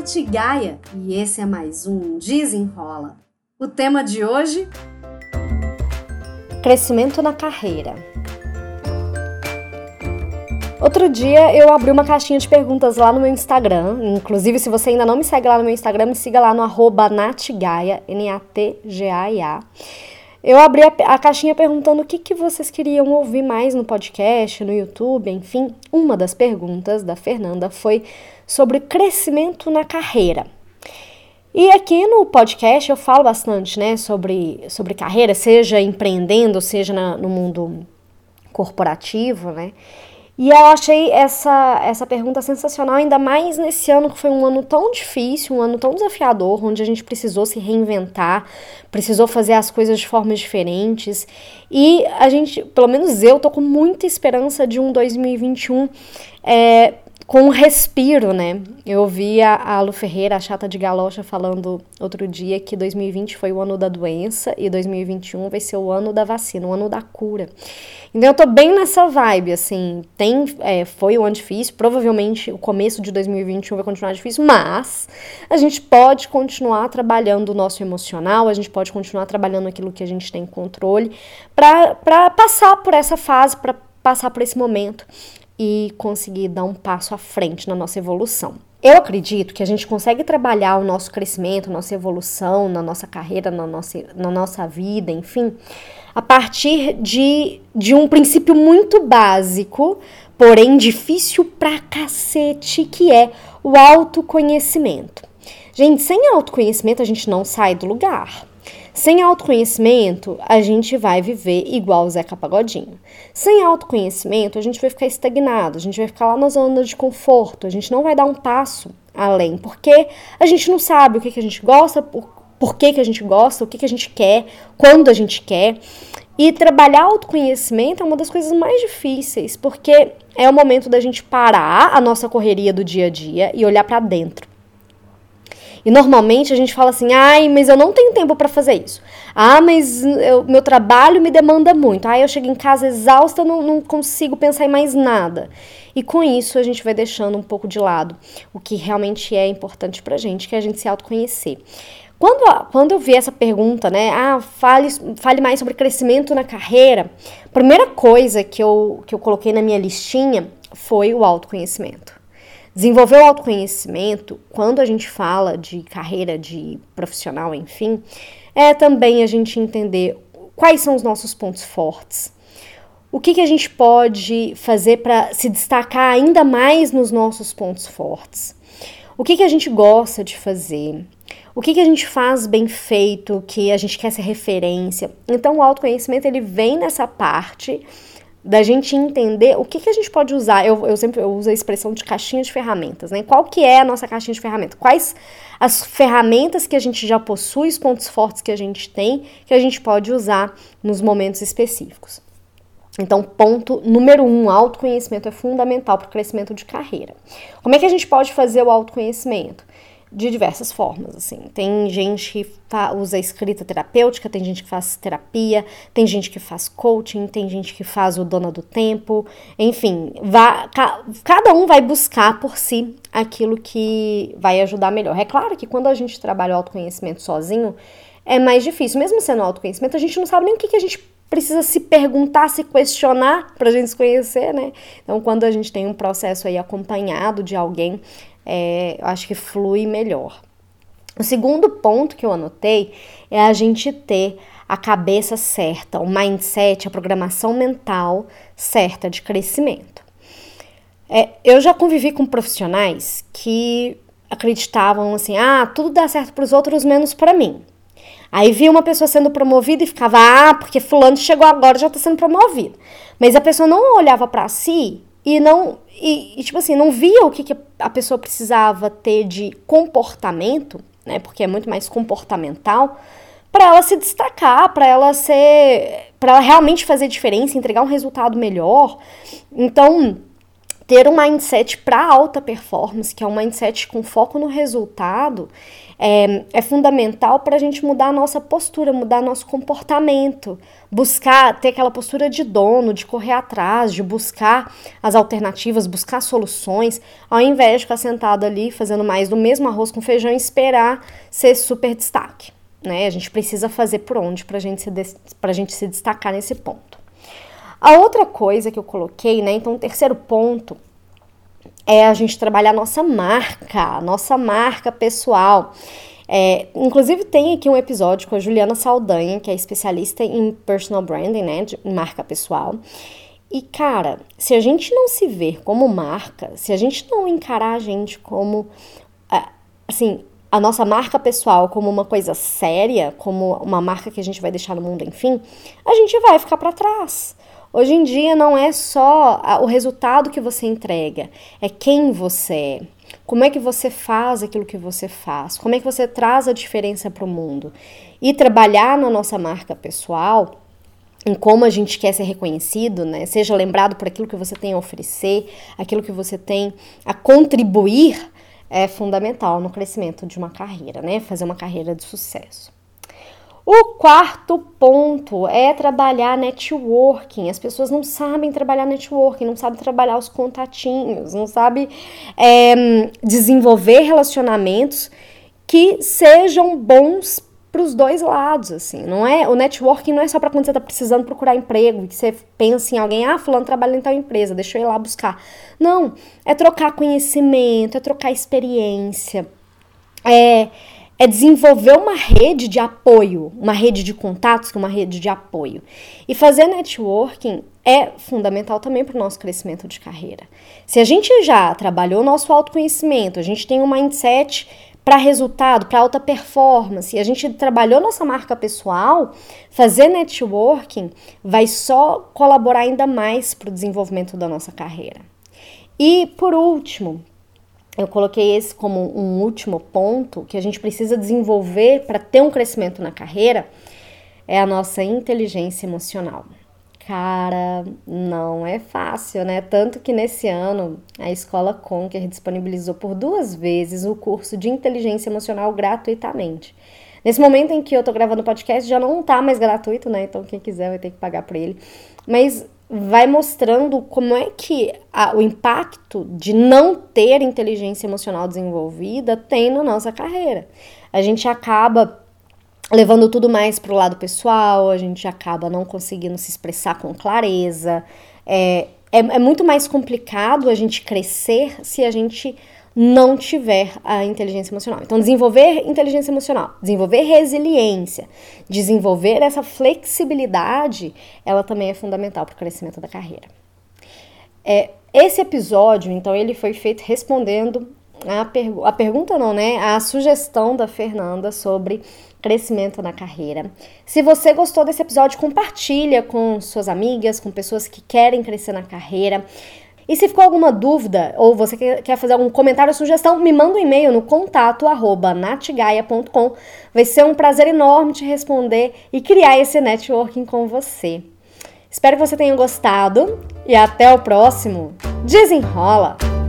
Nath Gaia e esse é mais um Desenrola. O tema de hoje: Crescimento na carreira. Outro dia eu abri uma caixinha de perguntas lá no meu Instagram. Inclusive, se você ainda não me segue lá no meu Instagram, me siga lá no arroba natgaia, N-A-T-G-A-I-A. Eu abri a, a, caixinha perguntando o que, que vocês queriam ouvir mais no podcast, no YouTube, enfim. Uma das perguntas da Fernanda foi sobre crescimento na carreira. E aqui no podcast eu falo bastante, né, sobre, sobre carreira, seja empreendendo, seja na, no mundo corporativo, né? E eu achei essa, essa pergunta sensacional, ainda mais nesse ano que foi um ano tão difícil, um ano tão desafiador, onde a gente precisou se reinventar, precisou fazer as coisas de formas diferentes. E a gente, pelo menos eu, tô com muita esperança de um 2021 é, com um respiro, né? Eu ouvi a, a Lu Ferreira, a chata de galocha, falando outro dia que 2020 foi o ano da doença e 2021 vai ser o ano da vacina, o ano da cura. Então eu tô bem nessa vibe, assim, tem, é, foi um ano difícil, provavelmente o começo de 2021 vai continuar difícil, mas a gente pode continuar trabalhando o nosso emocional, a gente pode continuar trabalhando aquilo que a gente tem controle para passar por essa fase, para passar por esse momento e conseguir dar um passo à frente na nossa evolução. Eu acredito que a gente consegue trabalhar o nosso crescimento, nossa evolução, na nossa carreira, na nossa, na nossa vida, enfim, a partir de, de um princípio muito básico, porém difícil pra cacete, que é o autoconhecimento. Gente, sem autoconhecimento a gente não sai do lugar. Sem autoconhecimento, a gente vai viver igual o Zeca Pagodinho. Sem autoconhecimento, a gente vai ficar estagnado, a gente vai ficar lá na zona de conforto, a gente não vai dar um passo além, porque a gente não sabe o que, que a gente gosta, por, por que, que a gente gosta, o que, que a gente quer, quando a gente quer. E trabalhar autoconhecimento é uma das coisas mais difíceis, porque é o momento da gente parar a nossa correria do dia a dia e olhar para dentro. E normalmente a gente fala assim: ai, mas eu não tenho tempo para fazer isso. Ah, mas eu, meu trabalho me demanda muito. Ah, eu chego em casa exausta, não, não consigo pensar em mais nada. E com isso a gente vai deixando um pouco de lado o que realmente é importante pra gente, que é a gente se autoconhecer. Quando, quando eu vi essa pergunta, né? Ah, fale, fale mais sobre crescimento na carreira. Primeira coisa que eu, que eu coloquei na minha listinha foi o autoconhecimento. Desenvolver o autoconhecimento, quando a gente fala de carreira de profissional, enfim, é também a gente entender quais são os nossos pontos fortes. O que, que a gente pode fazer para se destacar ainda mais nos nossos pontos fortes? O que, que a gente gosta de fazer? O que, que a gente faz bem feito, que a gente quer ser referência? Então, o autoconhecimento ele vem nessa parte da gente entender o que, que a gente pode usar. Eu, eu sempre eu uso a expressão de caixinha de ferramentas, né? Qual que é a nossa caixinha de ferramentas? Quais as ferramentas que a gente já possui, os pontos fortes que a gente tem, que a gente pode usar nos momentos específicos. Então, ponto número um, autoconhecimento é fundamental para o crescimento de carreira. Como é que a gente pode fazer o autoconhecimento? De diversas formas, assim. Tem gente que usa escrita terapêutica, tem gente que faz terapia, tem gente que faz coaching, tem gente que faz o dona do tempo, enfim, vá, ca, cada um vai buscar por si aquilo que vai ajudar melhor. É claro que quando a gente trabalha o autoconhecimento sozinho, é mais difícil. Mesmo sendo autoconhecimento, a gente não sabe nem o que, que a gente precisa se perguntar, se questionar para a gente se conhecer, né? Então, quando a gente tem um processo aí acompanhado de alguém, é, acho que flui melhor. O segundo ponto que eu anotei é a gente ter a cabeça certa, o mindset, a programação mental certa de crescimento. É, eu já convivi com profissionais que acreditavam assim: ah, tudo dá certo para os outros menos para mim. Aí via uma pessoa sendo promovida e ficava, ah, porque fulano chegou agora já está sendo promovido. Mas a pessoa não olhava para si e não e, e, tipo assim não via o que, que a pessoa precisava ter de comportamento né porque é muito mais comportamental para ela se destacar para ela ser para ela realmente fazer diferença entregar um resultado melhor. Então ter um mindset para alta performance, que é um mindset com foco no resultado, é, é fundamental para a gente mudar a nossa postura, mudar nosso comportamento, buscar ter aquela postura de dono, de correr atrás, de buscar as alternativas, buscar soluções, ao invés de ficar sentado ali fazendo mais do mesmo arroz com feijão e esperar ser super destaque. Né? A gente precisa fazer por onde para gente a gente se destacar nesse ponto. A outra coisa que eu coloquei, né? Então, o terceiro ponto é a gente trabalhar a nossa marca, a nossa marca pessoal. É, inclusive tem aqui um episódio com a Juliana Saldanha, que é especialista em personal branding, né, de marca pessoal. E cara, se a gente não se ver como marca, se a gente não encarar a gente como assim, a nossa marca pessoal como uma coisa séria, como uma marca que a gente vai deixar no mundo, enfim, a gente vai ficar para trás. Hoje em dia não é só o resultado que você entrega, é quem você é. Como é que você faz aquilo que você faz? Como é que você traz a diferença para o mundo? E trabalhar na nossa marca pessoal, em como a gente quer ser reconhecido, né? Seja lembrado por aquilo que você tem a oferecer, aquilo que você tem a contribuir, é fundamental no crescimento de uma carreira, né? Fazer uma carreira de sucesso. O quarto ponto é trabalhar networking. As pessoas não sabem trabalhar networking, não sabem trabalhar os contatinhos, não sabem é, desenvolver relacionamentos que sejam bons para os dois lados, assim, não é? O networking não é só para quando você está precisando procurar emprego, que você pensa em alguém, ah, fulano trabalha em tal empresa, deixa eu ir lá buscar. Não, é trocar conhecimento, é trocar experiência, é é desenvolver uma rede de apoio, uma rede de contatos, uma rede de apoio. E fazer networking é fundamental também para o nosso crescimento de carreira. Se a gente já trabalhou nosso autoconhecimento, a gente tem um mindset para resultado, para alta performance, a gente trabalhou nossa marca pessoal, fazer networking vai só colaborar ainda mais para o desenvolvimento da nossa carreira. E por último, eu coloquei esse como um último ponto que a gente precisa desenvolver para ter um crescimento na carreira é a nossa inteligência emocional. Cara, não é fácil, né? Tanto que nesse ano a escola Conquer disponibilizou por duas vezes o curso de inteligência emocional gratuitamente. Nesse momento em que eu tô gravando o podcast já não tá mais gratuito, né? Então quem quiser vai ter que pagar por ele. Mas vai mostrando como é que a, o impacto de não ter inteligência emocional desenvolvida tem na nossa carreira. A gente acaba levando tudo mais para o lado pessoal, a gente acaba não conseguindo se expressar com clareza. É, é, é muito mais complicado a gente crescer se a gente não tiver a inteligência emocional. Então, desenvolver inteligência emocional, desenvolver resiliência, desenvolver essa flexibilidade, ela também é fundamental para o crescimento da carreira. É, esse episódio, então, ele foi feito respondendo a, pergu a pergunta, não, né? A sugestão da Fernanda sobre crescimento na carreira. Se você gostou desse episódio, compartilha com suas amigas, com pessoas que querem crescer na carreira. E se ficou alguma dúvida ou você quer fazer algum comentário ou sugestão, me manda um e-mail no contato arroba natgaia.com. Vai ser um prazer enorme te responder e criar esse networking com você. Espero que você tenha gostado e até o próximo. Desenrola!